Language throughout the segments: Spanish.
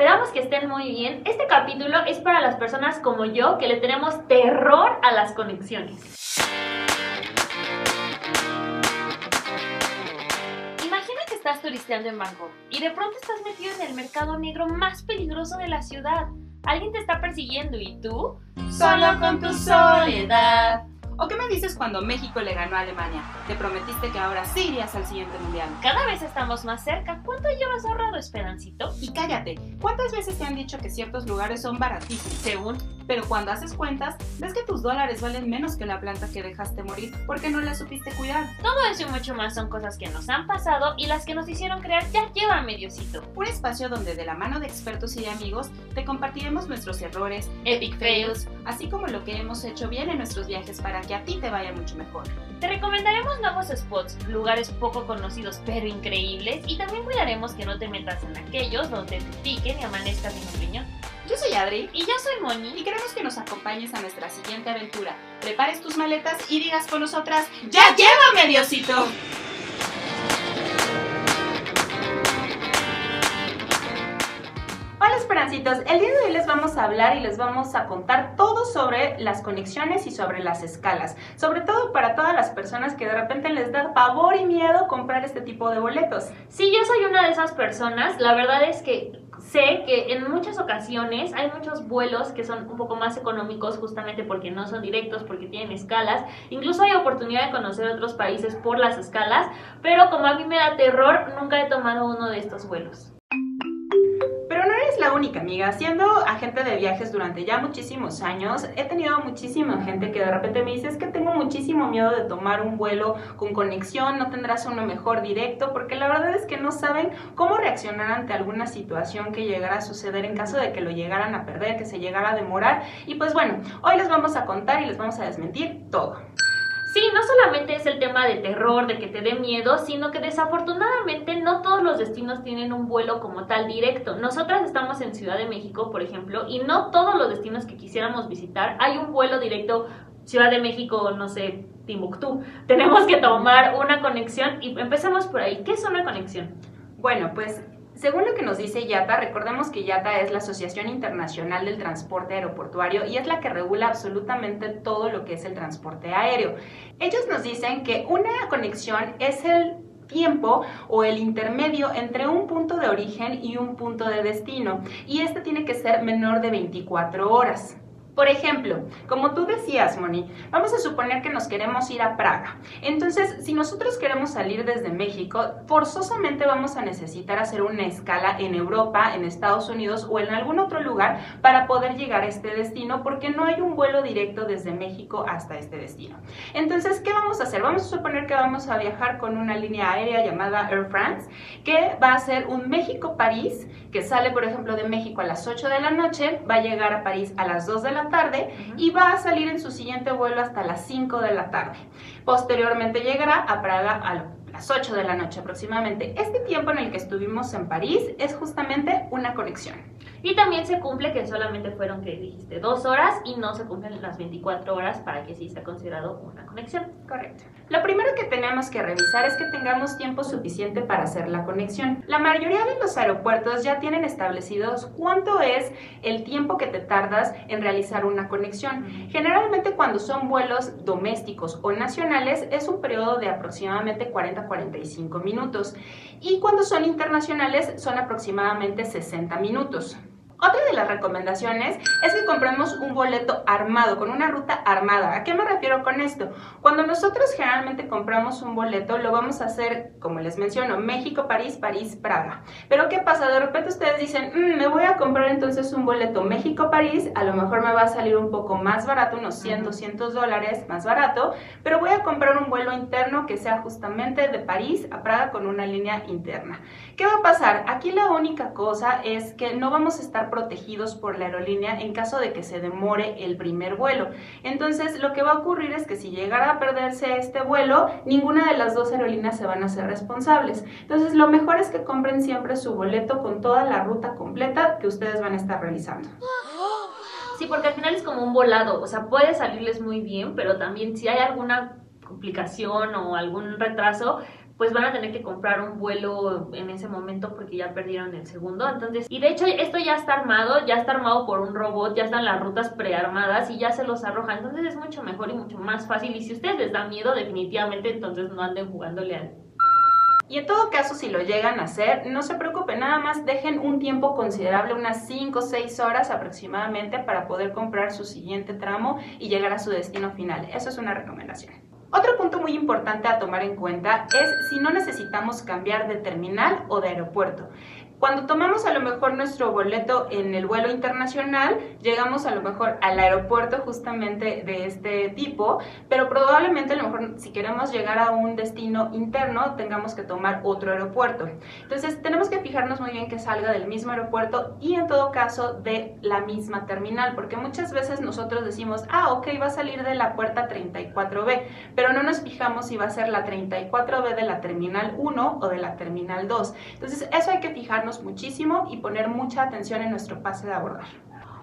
Esperamos que estén muy bien. Este capítulo es para las personas como yo que le tenemos terror a las conexiones. Imagina que estás turisteando en Bangkok y de pronto estás metido en el mercado negro más peligroso de la ciudad. Alguien te está persiguiendo y tú, solo con tu soledad. ¿O qué me dices cuando México le ganó a Alemania? Te prometiste que ahora sí irías al siguiente mundial. Cada vez estamos más cerca. ¿Cuánto llevas ahorrado, Esperancito? Y cállate, ¿cuántas veces te han dicho que ciertos lugares son baratísimos? Según. Pero cuando haces cuentas, ves que tus dólares valen menos que la planta que dejaste morir porque no la supiste cuidar. Todo eso y mucho más son cosas que nos han pasado y las que nos hicieron crear ya lleva mediocito. Un espacio donde de la mano de expertos y de amigos te compartiremos nuestros errores, epic fails, así como lo que hemos hecho bien en nuestros viajes para que a ti te vaya mucho mejor. Te recomendaremos nuevos spots, lugares poco conocidos pero increíbles y también cuidaremos que no te metas en aquellos donde te piquen y amanezcas sin opinión. Soy Adri y yo soy Moni y queremos que nos acompañes a nuestra siguiente aventura. Prepares tus maletas y digas con nosotras, ¡Ya llévame, Diosito! Hola Esperancitos, el día de hoy les vamos a hablar y les vamos a contar todo sobre las conexiones y sobre las escalas, sobre todo para todas las personas que de repente les da pavor y miedo comprar este tipo de boletos. Sí, yo soy una de esas personas, la verdad es que sé que en muchas ocasiones hay muchos vuelos que son un poco más económicos justamente porque no son directos, porque tienen escalas. Incluso hay oportunidad de conocer otros países por las escalas, pero como a mí me da terror, nunca he tomado uno de estos vuelos la única, amiga. Siendo agente de viajes durante ya muchísimos años, he tenido muchísima gente que de repente me dice, es que tengo muchísimo miedo de tomar un vuelo con conexión, no tendrás uno mejor directo, porque la verdad es que no saben cómo reaccionar ante alguna situación que llegara a suceder en caso de que lo llegaran a perder, que se llegara a demorar. Y pues bueno, hoy les vamos a contar y les vamos a desmentir todo. Sí, no solamente es el tema de terror, de que te dé miedo, sino que desafortunadamente no todos los destinos tienen un vuelo como tal directo. Nosotras estamos en Ciudad de México, por ejemplo, y no todos los destinos que quisiéramos visitar hay un vuelo directo Ciudad de México, no sé, Timbuktu. Tenemos que tomar una conexión y empecemos por ahí. ¿Qué es una conexión? Bueno, pues según lo que nos dice IATA, recordemos que IATA es la Asociación Internacional del Transporte Aeroportuario y es la que regula absolutamente todo lo que es el transporte aéreo. Ellos nos dicen que una conexión es el tiempo o el intermedio entre un punto de origen y un punto de destino y este tiene que ser menor de 24 horas. Por ejemplo, como tú decías, Moni, vamos a suponer que nos queremos ir a Praga. Entonces, si nosotros queremos salir desde México, forzosamente vamos a necesitar hacer una escala en Europa, en Estados Unidos o en algún otro lugar para poder llegar a este destino porque no hay un vuelo directo desde México hasta este destino. Entonces, ¿qué vamos a hacer? Vamos a suponer que vamos a viajar con una línea aérea llamada Air France, que va a ser un México-París, que sale, por ejemplo, de México a las 8 de la noche, va a llegar a París a las 2 de la tarde y va a salir en su siguiente vuelo hasta las 5 de la tarde. Posteriormente llegará a Praga a las 8 de la noche aproximadamente. Este tiempo en el que estuvimos en París es justamente una conexión. Y también se cumple que solamente fueron, que dijiste, dos horas y no se cumplen las 24 horas para que sí sea considerado una conexión. Correcto. Lo primero que tenemos que revisar es que tengamos tiempo suficiente para hacer la conexión. La mayoría de los aeropuertos ya tienen establecidos cuánto es el tiempo que te tardas en realizar una conexión. Generalmente cuando son vuelos domésticos o nacionales es un periodo de aproximadamente 40-45 minutos y cuando son internacionales son aproximadamente 60 minutos. Otra de las recomendaciones es que compremos un boleto armado, con una ruta armada. ¿A qué me refiero con esto? Cuando nosotros generalmente compramos un boleto, lo vamos a hacer, como les menciono, México, París, París, Praga. Pero ¿qué pasa? De repente ustedes dicen, mm, me voy a comprar entonces un boleto México, París, a lo mejor me va a salir un poco más barato, unos 100, 200 dólares más barato, pero voy a comprar un vuelo interno que sea justamente de París a Praga con una línea interna. ¿Qué va a pasar? Aquí la única cosa es que no vamos a estar protegidos por la aerolínea en caso de que se demore el primer vuelo. Entonces, lo que va a ocurrir es que si llegara a perderse este vuelo, ninguna de las dos aerolíneas se van a ser responsables. Entonces, lo mejor es que compren siempre su boleto con toda la ruta completa que ustedes van a estar realizando. Sí, porque al final es como un volado, o sea, puede salirles muy bien, pero también si hay alguna complicación o algún retraso, pues van a tener que comprar un vuelo en ese momento porque ya perdieron el segundo. Entonces, y de hecho esto ya está armado, ya está armado por un robot, ya están las rutas prearmadas y ya se los arroja. Entonces es mucho mejor y mucho más fácil. Y si ustedes les da miedo, definitivamente entonces no anden jugándole al y en todo caso, si lo llegan a hacer, no se preocupen, nada más dejen un tiempo considerable, unas 5 o 6 horas aproximadamente, para poder comprar su siguiente tramo y llegar a su destino final. Eso es una recomendación. Otro punto muy importante a tomar en cuenta es si no necesitamos cambiar de terminal o de aeropuerto. Cuando tomamos a lo mejor nuestro boleto en el vuelo internacional, llegamos a lo mejor al aeropuerto justamente de este tipo, pero probablemente a lo mejor si queremos llegar a un destino interno tengamos que tomar otro aeropuerto. Entonces tenemos que fijarnos muy bien que salga del mismo aeropuerto y en todo caso de la misma terminal, porque muchas veces nosotros decimos, ah, ok, va a salir de la puerta 34B, pero no nos fijamos si va a ser la 34B de la terminal 1 o de la terminal 2. Entonces eso hay que fijarnos muchísimo y poner mucha atención en nuestro pase de abordar.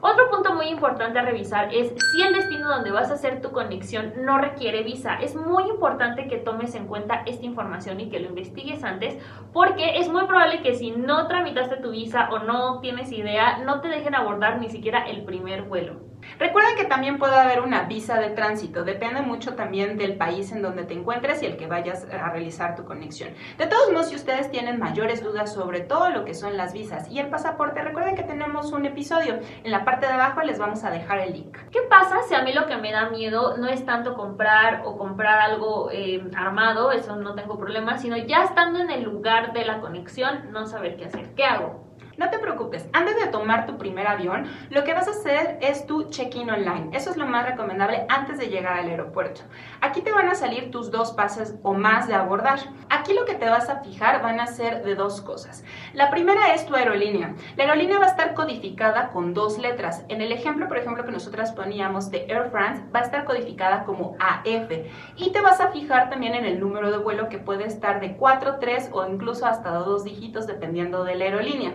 Otro punto muy importante a revisar es si el destino donde vas a hacer tu conexión no requiere visa. Es muy importante que tomes en cuenta esta información y que lo investigues antes porque es muy probable que si no tramitaste tu visa o no tienes idea, no te dejen abordar ni siquiera el primer vuelo. Recuerden que también puede haber una visa de tránsito, depende mucho también del país en donde te encuentres y el que vayas a realizar tu conexión. De todos modos, si ustedes tienen mayores dudas sobre todo lo que son las visas y el pasaporte, recuerden que tenemos un episodio. En la parte de abajo les vamos a dejar el link. ¿Qué pasa si a mí lo que me da miedo no es tanto comprar o comprar algo eh, armado, eso no tengo problema, sino ya estando en el lugar de la conexión, no saber qué hacer? ¿Qué hago? No te preocupes, antes de tomar tu primer avión, lo que vas a hacer es tu check-in online. Eso es lo más recomendable antes de llegar al aeropuerto. Aquí te van a salir tus dos pases o más de abordar. Aquí lo que te vas a fijar van a ser de dos cosas. La primera es tu aerolínea. La aerolínea va a estar codificada con dos letras. En el ejemplo, por ejemplo, que nosotras poníamos de Air France, va a estar codificada como AF. Y te vas a fijar también en el número de vuelo que puede estar de 4, 3 o incluso hasta dos dígitos dependiendo de la aerolínea.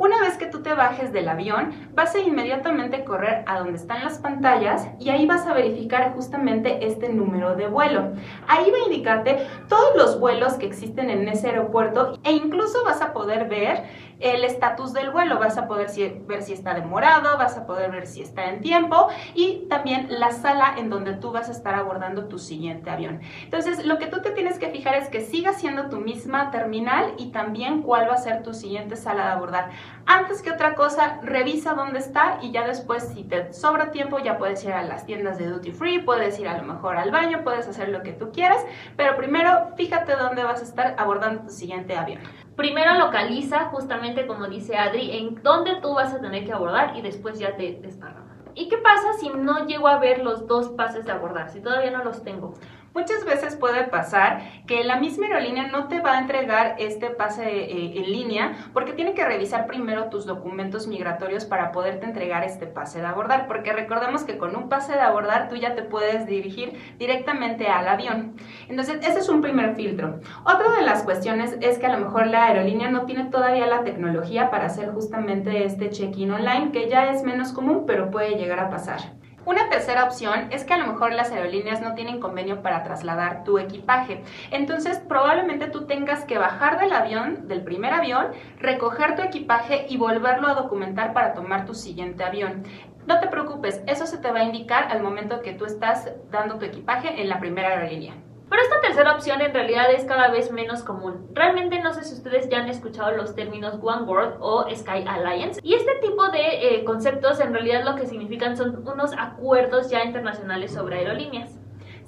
Una vez que tú te bajes del avión, vas a inmediatamente correr a donde están las pantallas y ahí vas a verificar justamente este número de vuelo. Ahí va a indicarte todos los vuelos que existen en ese aeropuerto e incluso vas a poder ver el estatus del vuelo, vas a poder ver si está demorado, vas a poder ver si está en tiempo y también la sala en donde tú vas a estar abordando tu siguiente avión. Entonces, lo que tú te tienes que fijar es que siga siendo tu misma terminal y también cuál va a ser tu siguiente sala de abordar. Antes que otra cosa, revisa dónde está y ya después, si te sobra tiempo, ya puedes ir a las tiendas de duty free, puedes ir a lo mejor al baño, puedes hacer lo que tú quieras, pero primero fíjate dónde vas a estar abordando tu siguiente avión. Primero localiza, justamente como dice Adri, en dónde tú vas a tener que abordar y después ya te desparramas. ¿Y qué pasa si no llego a ver los dos pases de abordar? Si todavía no los tengo. Muchas veces puede pasar que la misma aerolínea no te va a entregar este pase eh, en línea porque tiene que revisar primero tus documentos migratorios para poderte entregar este pase de abordar, porque recordemos que con un pase de abordar tú ya te puedes dirigir directamente al avión. Entonces, ese es un primer filtro. Otra de las cuestiones es que a lo mejor la aerolínea no tiene todavía la tecnología para hacer justamente este check-in online, que ya es menos común, pero puede llegar a pasar. Una tercera opción es que a lo mejor las aerolíneas no tienen convenio para trasladar tu equipaje. Entonces probablemente tú tengas que bajar del avión, del primer avión, recoger tu equipaje y volverlo a documentar para tomar tu siguiente avión. No te preocupes, eso se te va a indicar al momento que tú estás dando tu equipaje en la primera aerolínea. Pero esta tercera opción en realidad es cada vez menos común. Realmente no sé si ustedes ya han escuchado los términos One World o Sky Alliance. Y este tipo de eh, conceptos en realidad lo que significan son unos acuerdos ya internacionales sobre aerolíneas.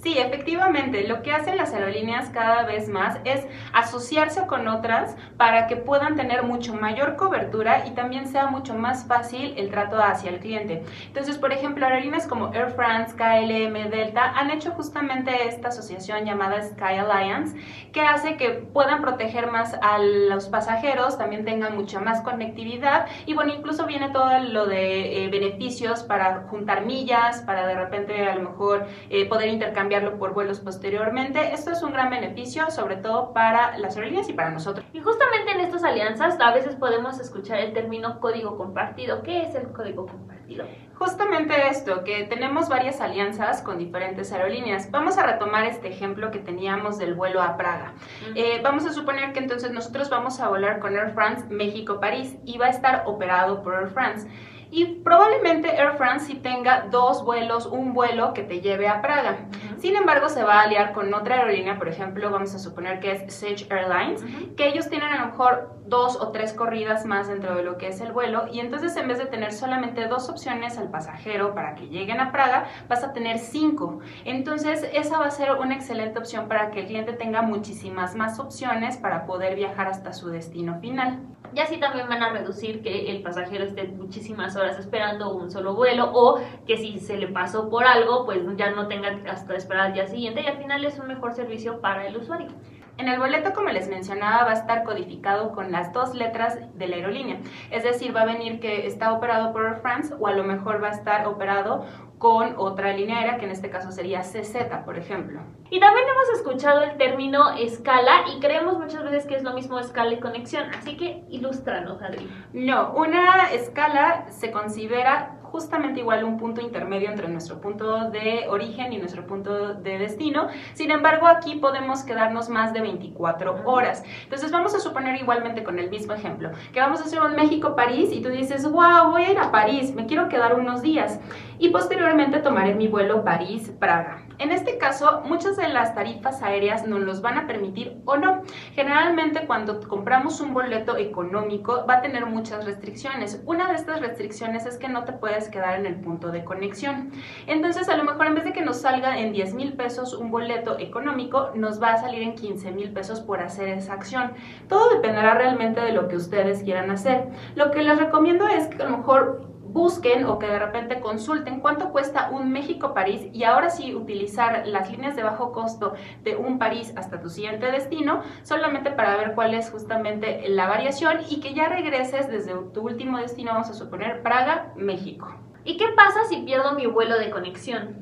Sí, efectivamente, lo que hacen las aerolíneas cada vez más es asociarse con otras para que puedan tener mucho mayor cobertura y también sea mucho más fácil el trato hacia el cliente. Entonces, por ejemplo, aerolíneas como Air France, KLM, Delta han hecho justamente esta asociación llamada Sky Alliance que hace que puedan proteger más a los pasajeros, también tengan mucha más conectividad y bueno, incluso viene todo lo de eh, beneficios para juntar millas, para de repente a lo mejor eh, poder intercambiar cambiarlo por vuelos posteriormente. Esto es un gran beneficio, sobre todo para las aerolíneas y para nosotros. Y justamente en estas alianzas a veces podemos escuchar el término código compartido. ¿Qué es el código compartido? Justamente esto, que tenemos varias alianzas con diferentes aerolíneas. Vamos a retomar este ejemplo que teníamos del vuelo a Praga. Eh, vamos a suponer que entonces nosotros vamos a volar con Air France México-París y va a estar operado por Air France. Y probablemente Air France sí tenga dos vuelos, un vuelo que te lleve a Praga. Sin embargo, se va a aliar con otra aerolínea, por ejemplo, vamos a suponer que es Sage Airlines, que ellos tienen a lo mejor dos o tres corridas más dentro de lo que es el vuelo y entonces en vez de tener solamente dos opciones al pasajero para que lleguen a Praga, vas a tener cinco. Entonces, esa va a ser una excelente opción para que el cliente tenga muchísimas más opciones para poder viajar hasta su destino final. Y así también van a reducir que el pasajero esté muchísimas horas esperando un solo vuelo o que si se le pasó por algo, pues ya no tenga hasta esperar al día siguiente y al final es un mejor servicio para el usuario. En el boleto, como les mencionaba, va a estar codificado con las dos letras de la aerolínea. Es decir, va a venir que está operado por Air France o a lo mejor va a estar operado con otra línea aérea, que en este caso sería CZ, por ejemplo. Y también hemos escuchado el término escala y creemos muchas veces que es lo mismo escala y conexión, así que ilústranos, Adri. No, una escala se considera justamente igual un punto intermedio entre nuestro punto de origen y nuestro punto de destino. Sin embargo, aquí podemos quedarnos más de 24 horas. Entonces vamos a suponer igualmente con el mismo ejemplo, que vamos a hacer un México-París y tú dices, wow, voy a ir a París, me quiero quedar unos días. Y posteriormente tomaré mi vuelo París-Praga. En este caso, muchas de las tarifas aéreas nos los van a permitir o no. Generalmente cuando compramos un boleto económico va a tener muchas restricciones. Una de estas restricciones es que no te puedes quedar en el punto de conexión. Entonces, a lo mejor en vez de que nos salga en 10 mil pesos un boleto económico, nos va a salir en 15 mil pesos por hacer esa acción. Todo dependerá realmente de lo que ustedes quieran hacer. Lo que les recomiendo es que a lo mejor busquen o que de repente consulten cuánto cuesta un México-París y ahora sí utilizar las líneas de bajo costo de un París hasta tu siguiente destino, solamente para ver cuál es justamente la variación y que ya regreses desde tu último destino, vamos a suponer Praga, México. ¿Y qué pasa si pierdo mi vuelo de conexión?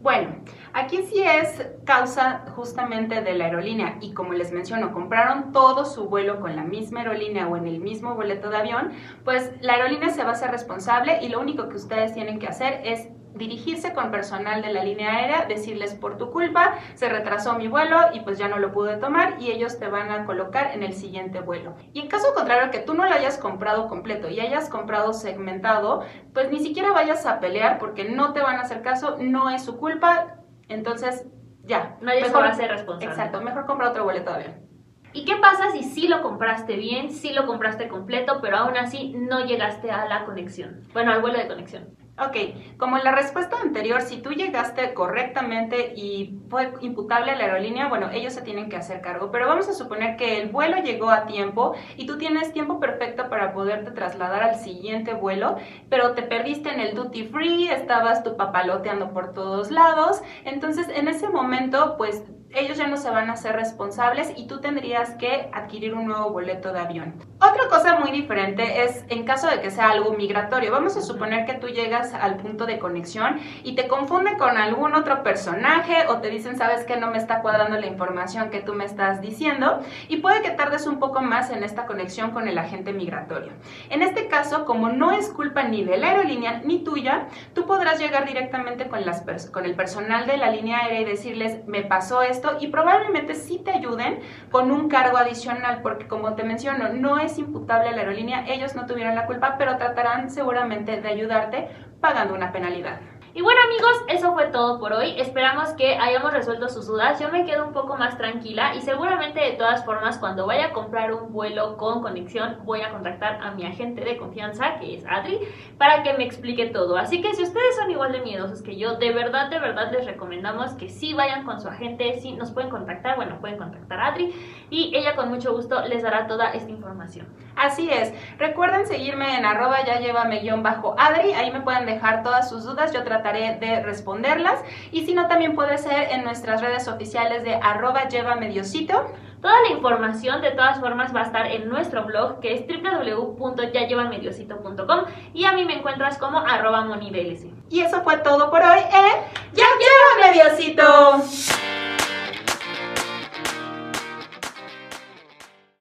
Bueno, aquí sí es causa justamente de la aerolínea. Y como les menciono, compraron todo su vuelo con la misma aerolínea o en el mismo boleto de avión, pues la aerolínea se va a hacer responsable y lo único que ustedes tienen que hacer es dirigirse con personal de la línea aérea, decirles por tu culpa, se retrasó mi vuelo y pues ya no lo pude tomar y ellos te van a colocar en el siguiente vuelo. Y en caso contrario que tú no lo hayas comprado completo y hayas comprado segmentado, pues ni siquiera vayas a pelear porque no te van a hacer caso, no es su culpa, entonces ya. Nadie mejor, va a ser responsable. Exacto, mejor compra otro boleto de avión. ¿Y qué pasa si sí lo compraste bien, sí lo compraste completo, pero aún así no llegaste a la conexión? Bueno, al vuelo de conexión. Ok, como en la respuesta anterior, si tú llegaste correctamente y fue imputable a la aerolínea, bueno, ellos se tienen que hacer cargo, pero vamos a suponer que el vuelo llegó a tiempo y tú tienes tiempo perfecto para poderte trasladar al siguiente vuelo, pero te perdiste en el duty free, estabas tu papaloteando por todos lados, entonces en ese momento, pues ellos ya no se van a ser responsables y tú tendrías que adquirir un nuevo boleto de avión. Otra cosa muy diferente es en caso de que sea algo migratorio. Vamos a suponer que tú llegas al punto de conexión y te confunde con algún otro personaje o te dicen, sabes que no me está cuadrando la información que tú me estás diciendo y puede que tardes un poco más en esta conexión con el agente migratorio. En este caso, como no es culpa ni de la aerolínea ni tuya, tú podrás llegar directamente con, con el personal de la línea aérea y decirles, me pasó esto y probablemente sí te ayuden con un cargo adicional, porque como te menciono, no es imputable a la aerolínea, ellos no tuvieron la culpa, pero tratarán seguramente de ayudarte pagando una penalidad. Y bueno amigos, eso fue todo por hoy. Esperamos que hayamos resuelto sus dudas. Yo me quedo un poco más tranquila y seguramente de todas formas cuando vaya a comprar un vuelo con conexión voy a contactar a mi agente de confianza que es Adri para que me explique todo. Así que si ustedes son igual de miedosos que yo, de verdad, de verdad les recomendamos que sí vayan con su agente, sí nos pueden contactar, bueno, pueden contactar a Adri y ella con mucho gusto les dará toda esta información. Así es. Recuerden seguirme en arroba ya llévame guion bajo Adri. Ahí me pueden dejar todas sus dudas. Yo trataré de responderlas. Y si no, también puede ser en nuestras redes oficiales de arroba llévame diosito. Toda la información de todas formas va a estar en nuestro blog que es www.yallevamediosito.com y a mí me encuentras como arroba Y eso fue todo por hoy en Ya Llévame Diosito.